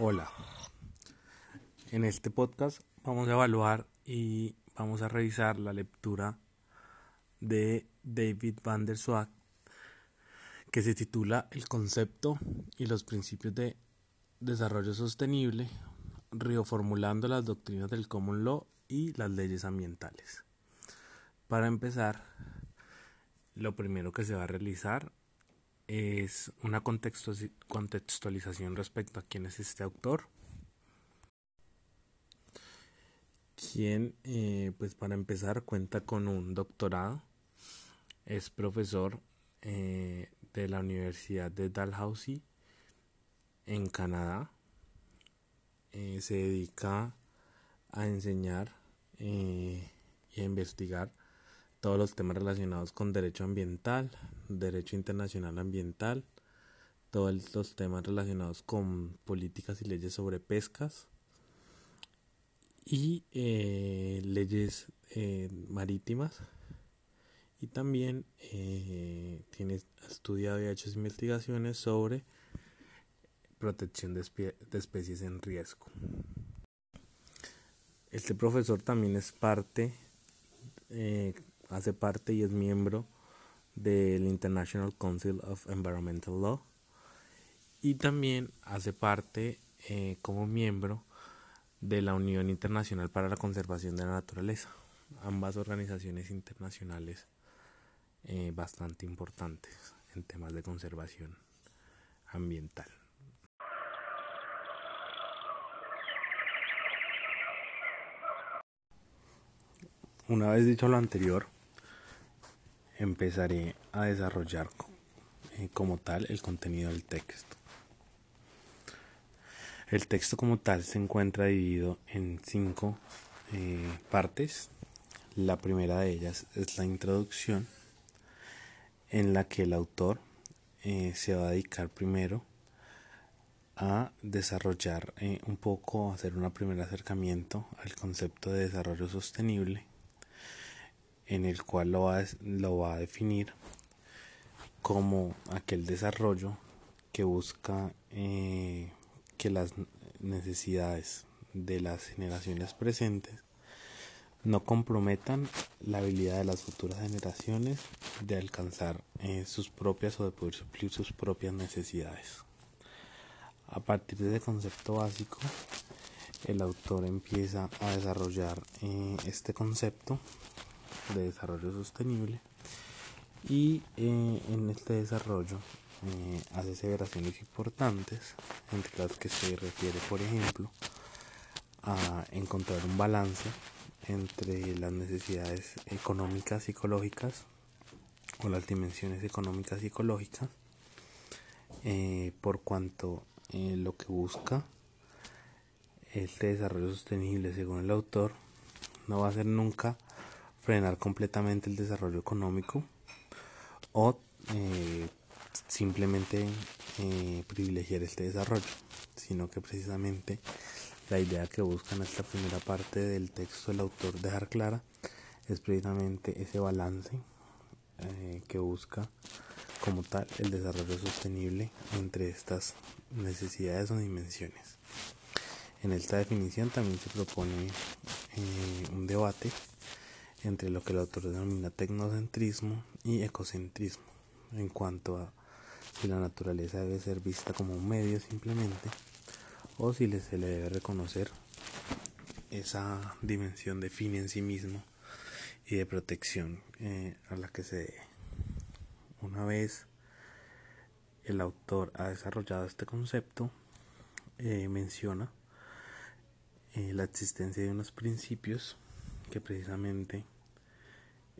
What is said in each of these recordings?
Hola. En este podcast vamos a evaluar y vamos a revisar la lectura de David van der Zwag que se titula El concepto y los principios de desarrollo sostenible, reformulando las doctrinas del common law y las leyes ambientales. Para empezar, lo primero que se va a realizar es una contextualización respecto a quién es este autor. Quien, eh, pues para empezar, cuenta con un doctorado, es profesor eh, de la Universidad de Dalhousie en Canadá. Eh, se dedica a enseñar y a investigar todos los temas relacionados con derecho ambiental, derecho internacional ambiental, todos los temas relacionados con políticas y leyes sobre pescas y eh, leyes eh, marítimas y también eh, tiene estudiado y ha hecho investigaciones sobre protección de, de especies en riesgo. Este profesor también es parte hace parte y es miembro del International Council of Environmental Law y también hace parte eh, como miembro de la Unión Internacional para la Conservación de la Naturaleza, ambas organizaciones internacionales eh, bastante importantes en temas de conservación ambiental. Una vez dicho lo anterior, empezaré a desarrollar eh, como tal el contenido del texto. El texto como tal se encuentra dividido en cinco eh, partes. La primera de ellas es la introducción en la que el autor eh, se va a dedicar primero a desarrollar un poco, hacer un primer acercamiento al concepto de desarrollo sostenible en el cual lo va, lo va a definir como aquel desarrollo que busca eh, que las necesidades de las generaciones presentes no comprometan la habilidad de las futuras generaciones de alcanzar eh, sus propias o de poder suplir sus propias necesidades. A partir de ese concepto básico, el autor empieza a desarrollar eh, este concepto de desarrollo sostenible. Y eh, en este desarrollo eh, hace aseveraciones importantes entre las que se refiere por ejemplo a encontrar un balance entre las necesidades económicas psicológicas o las dimensiones económicas psicológicas eh, por cuanto lo que busca este desarrollo sostenible según el autor no va a ser nunca frenar completamente el desarrollo económico o eh, simplemente eh, privilegiar este desarrollo, sino que precisamente la idea que busca en esta primera parte del texto el autor dejar clara es precisamente ese balance eh, que busca como tal el desarrollo sostenible entre estas necesidades o dimensiones. En esta definición también se propone un debate entre lo que el autor denomina tecnocentrismo y ecocentrismo, en cuanto a si la naturaleza debe ser vista como un medio simplemente o si se le debe reconocer esa dimensión de fin en sí mismo y de protección eh, a la que se debe. Una vez el autor ha desarrollado este concepto, eh, menciona eh, la existencia de unos principios que precisamente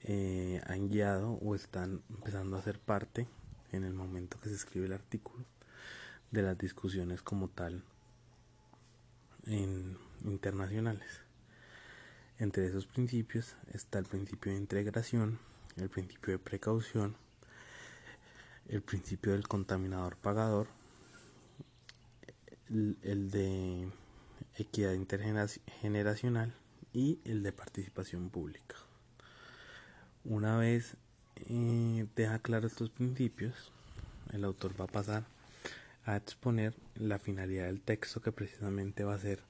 eh, han guiado o están empezando a ser parte en el momento que se escribe el artículo de las discusiones como tal internacionales. Entre esos principios está el principio de integración, el principio de precaución, el principio del contaminador pagador, el de equidad intergeneracional y el de participación pública. Una vez eh, deja claros estos principios, el autor va a pasar a exponer la finalidad del texto que precisamente va a ser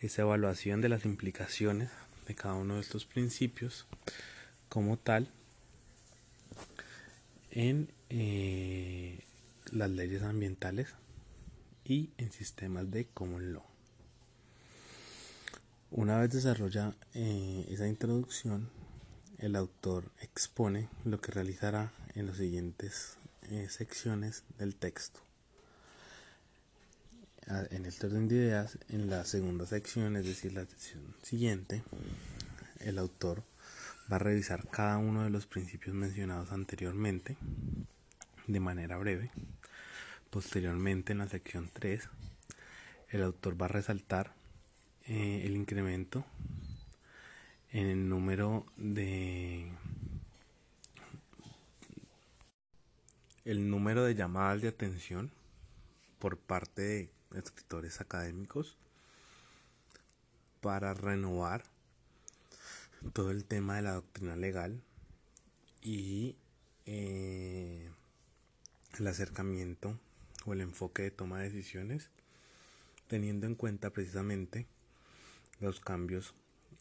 esa evaluación de las implicaciones de cada uno de estos principios como tal en eh, las leyes ambientales y en sistemas de common law. Una vez desarrolla eh, esa introducción, el autor expone lo que realizará en las siguientes eh, secciones del texto. En el orden de ideas, en la segunda sección, es decir, la sección siguiente, el autor va a revisar cada uno de los principios mencionados anteriormente de manera breve. Posteriormente, en la sección 3, el autor va a resaltar eh, el incremento en el número de el número de llamadas de atención por parte de escritores académicos para renovar todo el tema de la doctrina legal y eh, el acercamiento o el enfoque de toma de decisiones teniendo en cuenta precisamente los cambios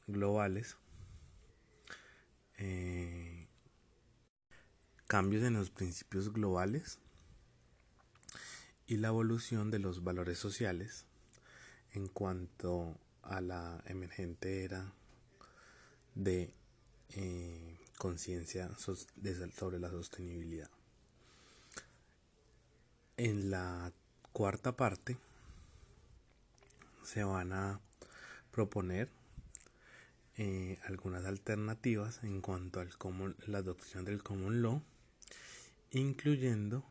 globales eh, cambios en los principios globales y la evolución de los valores sociales en cuanto a la emergente era de eh, conciencia sobre la sostenibilidad. En la cuarta parte se van a proponer eh, algunas alternativas en cuanto a la adopción del common law, incluyendo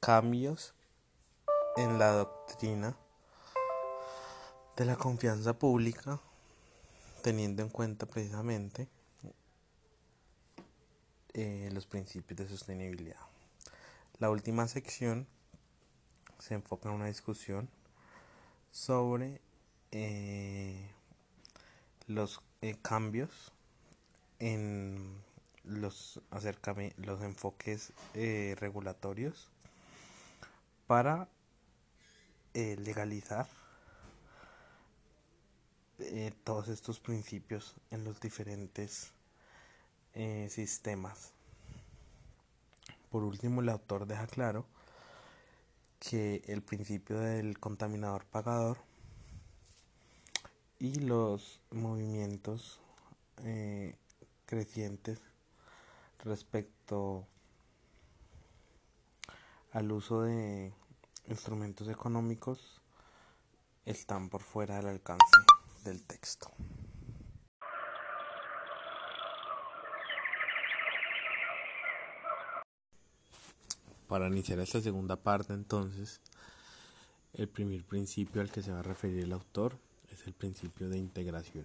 cambios en la doctrina de la confianza pública teniendo en cuenta precisamente eh, los principios de sostenibilidad. La última sección se enfoca en una discusión sobre eh, los eh, cambios en los, los enfoques regulatorios para legalizar eh, todos estos principios en los diferentes eh, sistemas. Por último, el autor deja claro que el principio del contaminador pagador y los movimientos eh, crecientes respecto al uso de instrumentos económicos están por fuera del alcance del texto. Para iniciar esta segunda parte entonces, el primer principio al que se va a referir el autor es el principio de integración.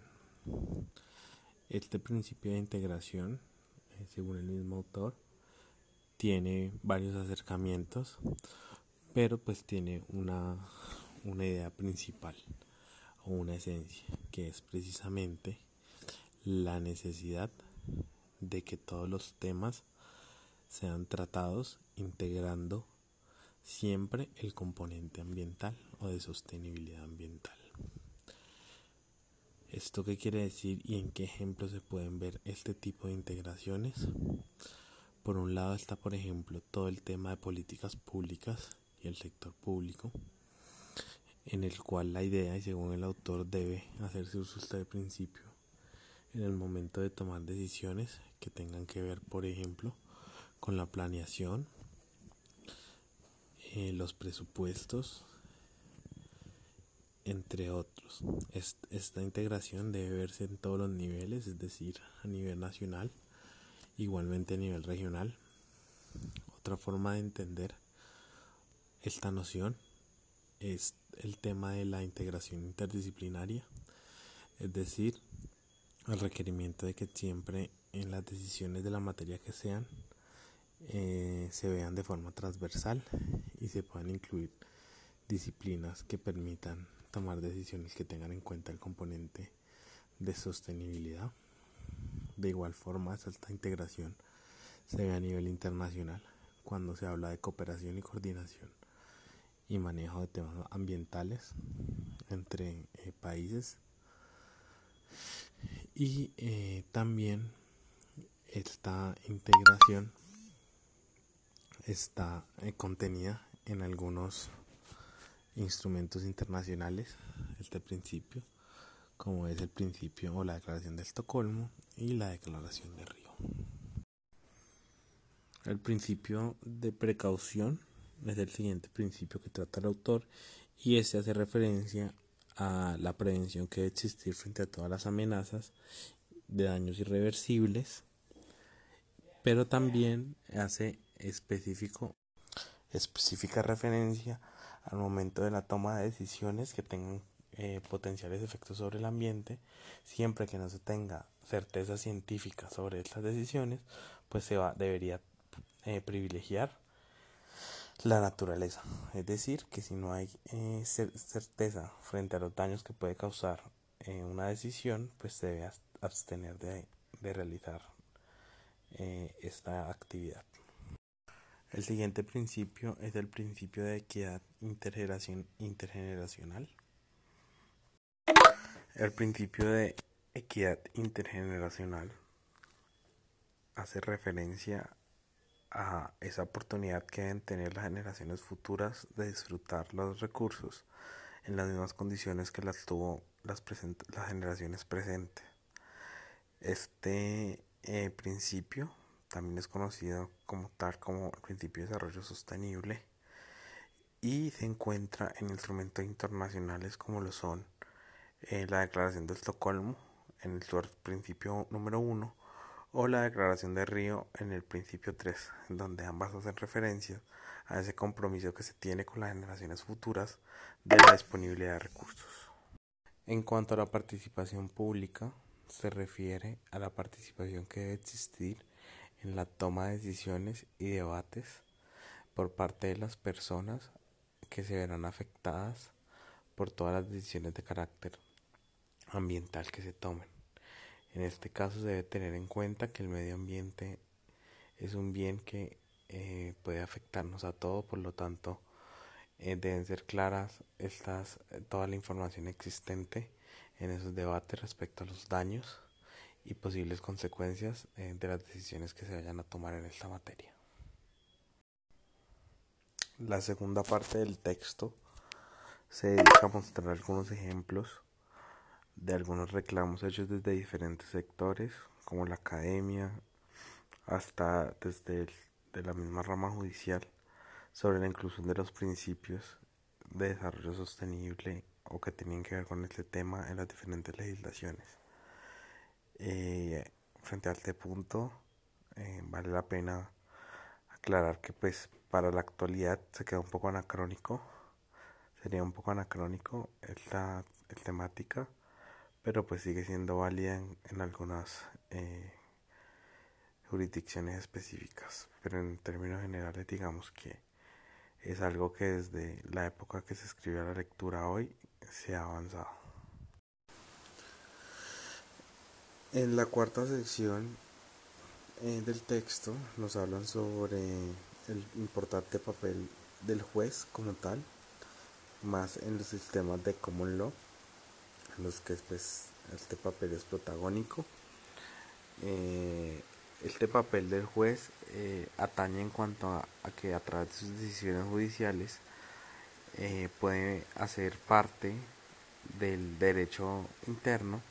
Este principio de integración, eh, según el mismo autor, tiene varios acercamientos, pero pues tiene una, una idea principal una esencia, que es precisamente la necesidad de que todos los temas sean tratados integrando siempre el componente ambiental o de sostenibilidad ambiental. ¿Esto qué quiere decir y en qué ejemplos se pueden ver este tipo de integraciones? Por un lado está, por ejemplo, todo el tema de políticas públicas y el sector público, en el cual la idea y según el autor debe hacerse uso de principio en el momento de tomar decisiones que tengan que ver, por ejemplo, con la planeación, eh, los presupuestos, entre otros. esta integración debe verse en todos los niveles, es decir, a nivel nacional, igualmente a nivel regional. Otra forma de entender esta noción es el tema de la integración interdisciplinaria, es decir, el requerimiento de que siempre en las decisiones de la materia que sean eh, se vean de forma transversal y se puedan incluir disciplinas que permitan tomar decisiones que tengan en cuenta el componente de sostenibilidad. De igual forma, esta integración se ve a nivel internacional cuando se habla de cooperación y coordinación y manejo de temas ambientales entre eh, países y eh, también esta integración está eh, contenida en algunos instrumentos internacionales este principio como es el principio o la declaración de Estocolmo y la declaración de Río. El principio de precaución es el siguiente principio que trata el autor y este hace referencia a la prevención que debe existir frente a todas las amenazas de daños irreversibles, pero también hace específico, específica referencia al momento de la toma de decisiones que tengan eh, potenciales efectos sobre el ambiente, siempre que no se tenga certeza científica sobre estas decisiones, pues se va, debería eh, privilegiar la naturaleza. Es decir, que si no hay eh, certeza frente a los daños que puede causar eh, una decisión, pues se debe abstener de, realizar eh, esta actividad. El siguiente principio es el principio de equidad intergeneracional. El principio de equidad intergeneracional hace referencia a esa oportunidad que deben tener las generaciones futuras de disfrutar los recursos en las mismas condiciones que las tuvo las, las generaciones presentes. Este eh, principio también es conocido como tal como el principio de desarrollo sostenible y se encuentra en instrumentos internacionales como lo son eh, la Declaración de Estocolmo en el principio número uno o la Declaración de Río en el principio 3, donde ambas hacen referencia a ese compromiso que se tiene con las generaciones futuras de la disponibilidad de recursos. En cuanto a la participación pública, se refiere a la participación que debe existir en la toma de decisiones y debates por parte de las personas que se verán afectadas por todas las decisiones de carácter ambiental que se tomen. En este caso se debe tener en cuenta que el medio ambiente es un bien que eh, puede afectarnos a todos, por lo tanto eh, deben ser claras estas, eh, toda la información existente en esos debates respecto a los daños y posibles consecuencias de las decisiones que se vayan a tomar en esta materia. La segunda parte del texto se dedica a mostrar algunos ejemplos de algunos reclamos hechos desde diferentes sectores, como la academia, hasta desde de la misma rama judicial, sobre la inclusión de los principios de desarrollo sostenible o que tenían que ver con este tema en las diferentes legislaciones. Eh, frente a este punto, eh, vale la pena aclarar que pues para la actualidad se queda un poco anacrónico, sería un poco anacrónico esta temática pero pues sigue siendo válida en, algunas eh, jurisdicciones específicas. Pero en términos generales digamos que es algo que desde la época que se escribió la lectura hoy se ha avanzado. En la cuarta sección eh, del texto nos hablan sobre el importante papel del juez como tal, más en los sistemas de common law los que pues, este papel es protagónico. Eh, este papel del juez eh, atañe en cuanto a, que a través de sus decisiones judiciales eh, puede hacer parte del derecho interno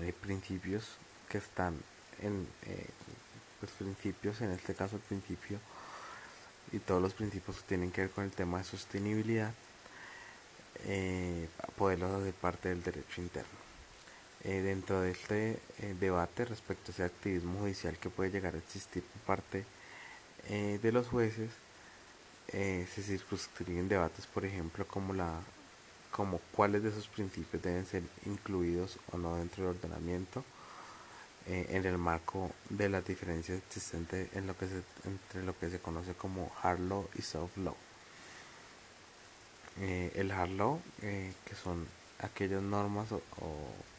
de principios que están en los pues, principios en este caso el principio y todos los principios que tienen que ver con el tema de sostenibilidad eh, poderlos hacer parte del derecho interno. Eh, dentro de este eh, debate respecto a ese activismo judicial que puede llegar a existir por parte eh, de los jueces, se circunscriben debates, por ejemplo, como la como cuáles de esos principios deben ser incluidos o no dentro del ordenamiento en el marco de las diferencias existentes en lo que se, entre lo que se conoce como hard law y soft law. Eh, el hard law, eh, que son aquellas normas o,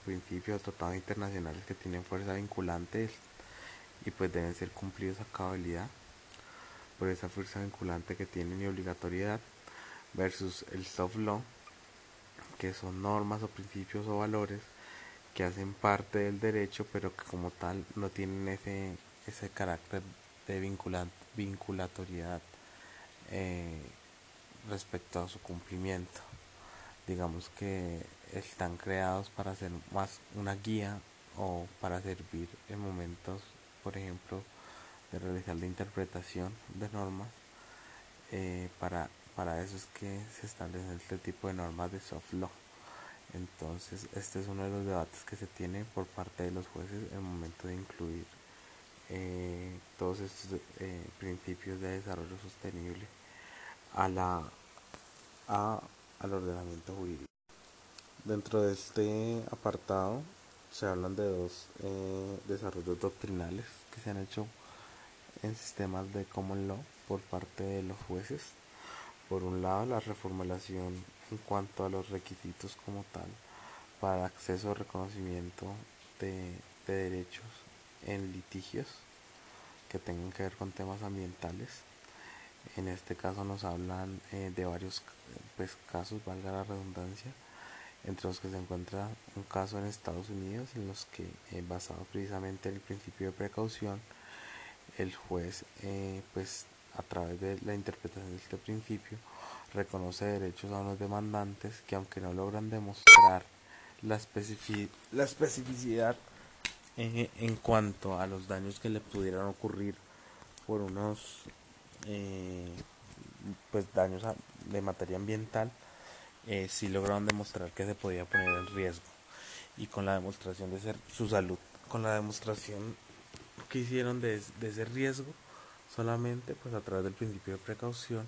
principios o tratados internacionales que tienen fuerza vinculante y pues deben ser cumplidos a cabalidad. por esa fuerza vinculante que tienen y obligatoriedad, versus el soft law, que son normas o principios o valores que hacen parte del derecho, pero que como tal no tienen ese, ese carácter de vinculatoriedad eh, respecto a su cumplimiento. Digamos que están creados para ser más una guía o para servir en momentos, por ejemplo, de realizar la interpretación de normas. Eh, para, para eso es que se establecen este tipo de normas de soft law. Entonces, este es uno de los debates que se tiene por parte de los jueces en el momento de incluir eh, todos estos eh, principios de desarrollo sostenible a la, a, al ordenamiento jurídico. Dentro de este apartado se hablan de dos eh, desarrollos doctrinales que se han hecho en sistemas de common law por parte de los jueces. Por un lado, la reformulación en cuanto a los requisitos como tal para acceso o reconocimiento de, derechos en litigios que tengan que ver con temas ambientales. En este caso nos hablan eh, de varios pues, casos, valga la redundancia, entre los que se encuentra un caso en Estados Unidos en los que, eh, basado precisamente en el principio de precaución, el juez, eh, pues a través de la interpretación de este principio, reconoce derechos a unos demandantes que aunque no logran demostrar la, la especificidad en cuanto a los daños que le pudieran ocurrir por unos eh, pues daños de materia ambiental, eh, sí lograron demostrar que se podía poner en riesgo. Y con la demostración de ser su salud, con la demostración que hicieron de, de ese riesgo, solamente pues a través del principio de precaución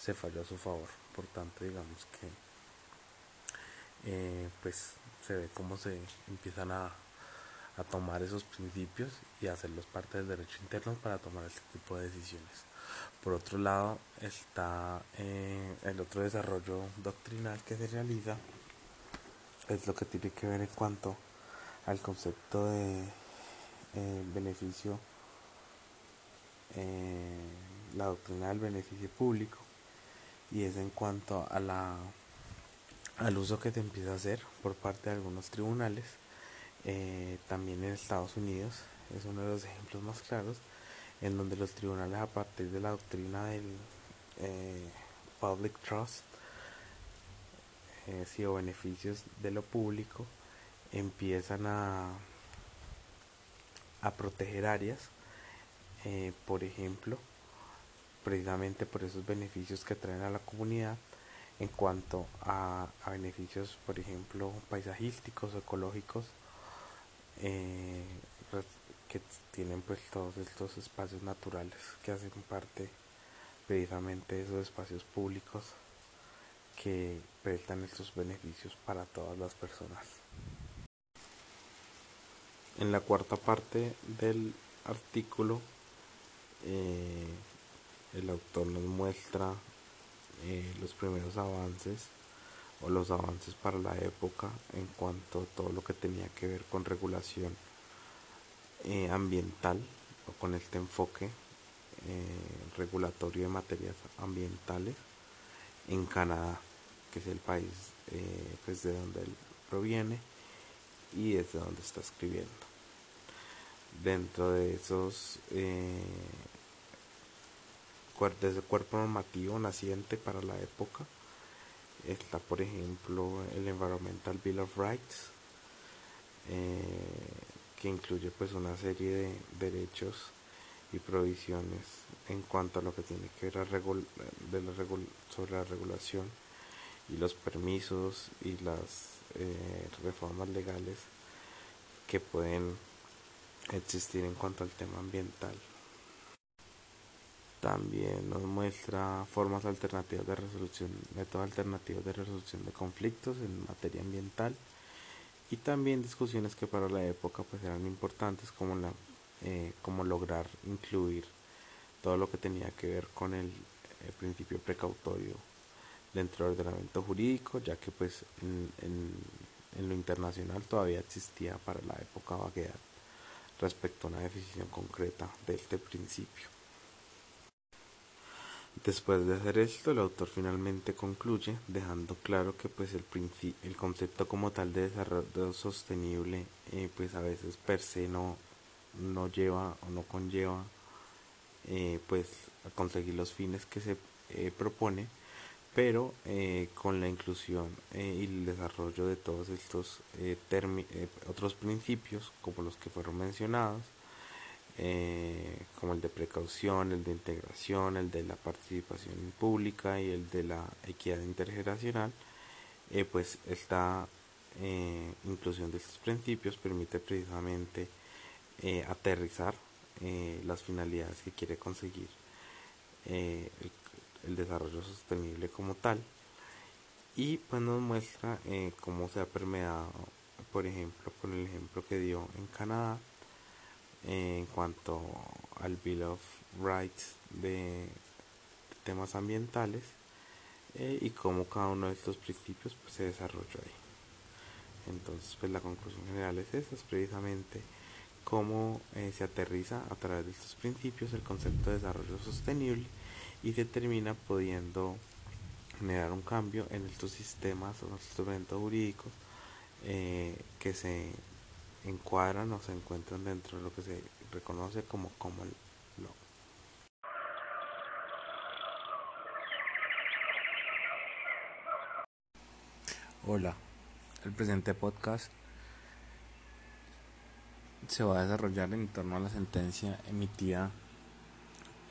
se falló a su favor. Por tanto, digamos que eh, pues se ve cómo se empiezan a, a tomar esos principios y hacerlos parte del derecho interno para tomar este tipo de decisiones. Por otro lado está eh, el otro desarrollo doctrinal que se realiza, es lo que tiene que ver en cuanto al concepto de eh, beneficio, la doctrina del beneficio público y es en cuanto a la al uso que se empieza a hacer por parte de algunos tribunales eh, también en Estados Unidos es uno de los ejemplos más claros en donde los tribunales a partir de la doctrina del eh, public trust eh, o beneficios de lo público empiezan a a proteger áreas eh, por ejemplo precisamente por esos beneficios que traen a la comunidad en cuanto a, beneficios, por ejemplo, paisajísticos, ecológicos, eh, que tienen pues todos estos espacios naturales que hacen parte precisamente de esos espacios públicos que prestan estos beneficios para todas las personas. En la cuarta parte del artículo eh, el autor nos muestra eh, los primeros avances o los avances para la época en cuanto a todo lo que tenía que ver con regulación eh, ambiental o con este enfoque regulatorio de materias ambientales en Canadá, que es el país pues de donde él proviene y desde donde está escribiendo. Dentro de esos desde cuerpo normativo naciente para la época está por ejemplo el Environmental Bill of Rights eh, que incluye pues una serie de derechos y provisiones en cuanto a lo que tiene que ver de la sobre la regulación y los permisos y las eh, reformas legales que pueden existir en cuanto al tema ambiental. También nos muestra formas alternativas de resolución, métodos alternativos de resolución de conflictos en materia ambiental y también discusiones que para la época pues eran importantes como la eh, como lograr incluir todo lo que tenía que ver con el, principio precautorio dentro del ordenamiento jurídico ya que pues en, en lo internacional todavía existía para la época vaguedad respecto a una definición concreta de este principio. Después de hacer esto, el autor finalmente concluye dejando claro que pues el, el concepto como tal de desarrollo sostenible eh, pues a veces per se no, lleva o no conlleva eh, pues a conseguir los fines que se eh, propone pero con la inclusión y el desarrollo de todos estos otros principios como los que fueron mencionados eh, como el de precaución, el de integración, el de la participación pública y el de la equidad intergeneracional, eh, pues esta eh, inclusión de estos principios permite precisamente aterrizar las finalidades que quiere conseguir el, el, desarrollo sostenible como tal y pues nos muestra cómo se ha permeado por ejemplo con el ejemplo que dio en Canadá en cuanto al Bill of Rights de, temas ambientales eh, y cómo cada uno de estos principios pues, se desarrolla ahí. Entonces, pues la conclusión general es esa, es precisamente cómo eh, se aterriza a través de estos principios el concepto de desarrollo sostenible y se termina pudiendo generar un cambio en estos sistemas o instrumentos jurídicos eh, que se encuadran o se encuentran dentro de lo que se reconoce como common law. Hola, el presente podcast se va a desarrollar en torno a la sentencia emitida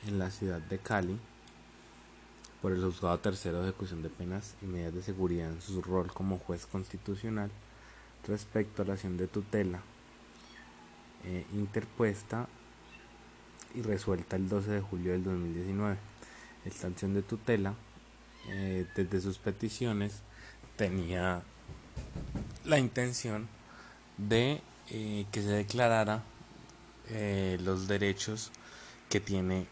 en la ciudad de Cali por el juzgado tercero de ejecución de penas y medidas de seguridad en su rol como juez constitucional respecto a la acción de tutela eh, interpuesta y resuelta el 12 de julio del 2019. Esta acción de tutela, eh, desde sus peticiones, tenía la intención de eh, que se declarara los derechos que tiene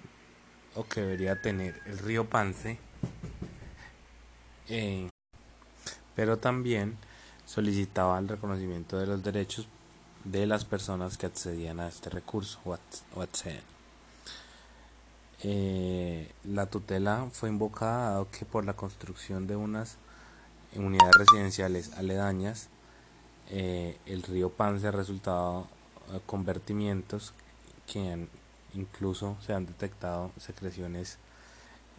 o que debería tener el río Pance, pero también solicitaba el reconocimiento de los derechos de las personas que accedían a este recurso o, acceden. Eh, la tutela fue invocada dado que por la construcción de unas unidades residenciales aledañas eh, el río Pance ha resultado eh, con vertimientos que incluso se han detectado secreciones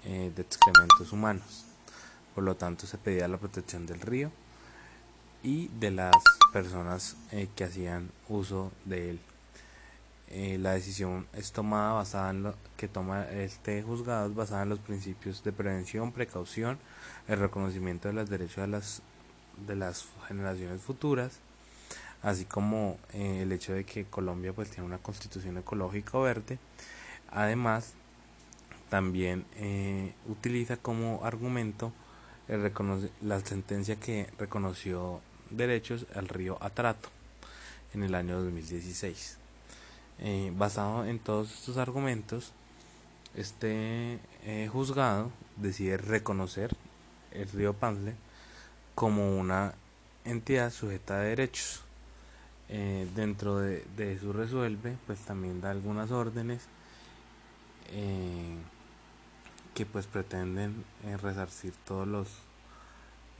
de excrementos humanos. Por lo tanto se pedía la protección del río y de las personas eh, que hacían uso de él. Eh, la decisión es tomada basada en lo que toma este juzgado es basada en los principios de prevención, precaución, el reconocimiento de los derechos de las de las generaciones futuras, así como eh, el hecho de que Colombia pues tiene una constitución ecológica verde. Además, también utiliza como argumento la sentencia que reconoció derechos al río Atrato en el año 2016. Eh, basado en todos estos argumentos, este eh, juzgado decide reconocer el río Panle como una entidad sujeta de derechos. Eh, dentro de, de, su resuelve, pues también da algunas órdenes que pues pretenden resarcir todos los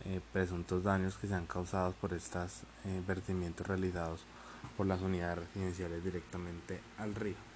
eh, presuntos daños que se han causado por estos eh, vertimientos realizados por las unidades residenciales directamente al río.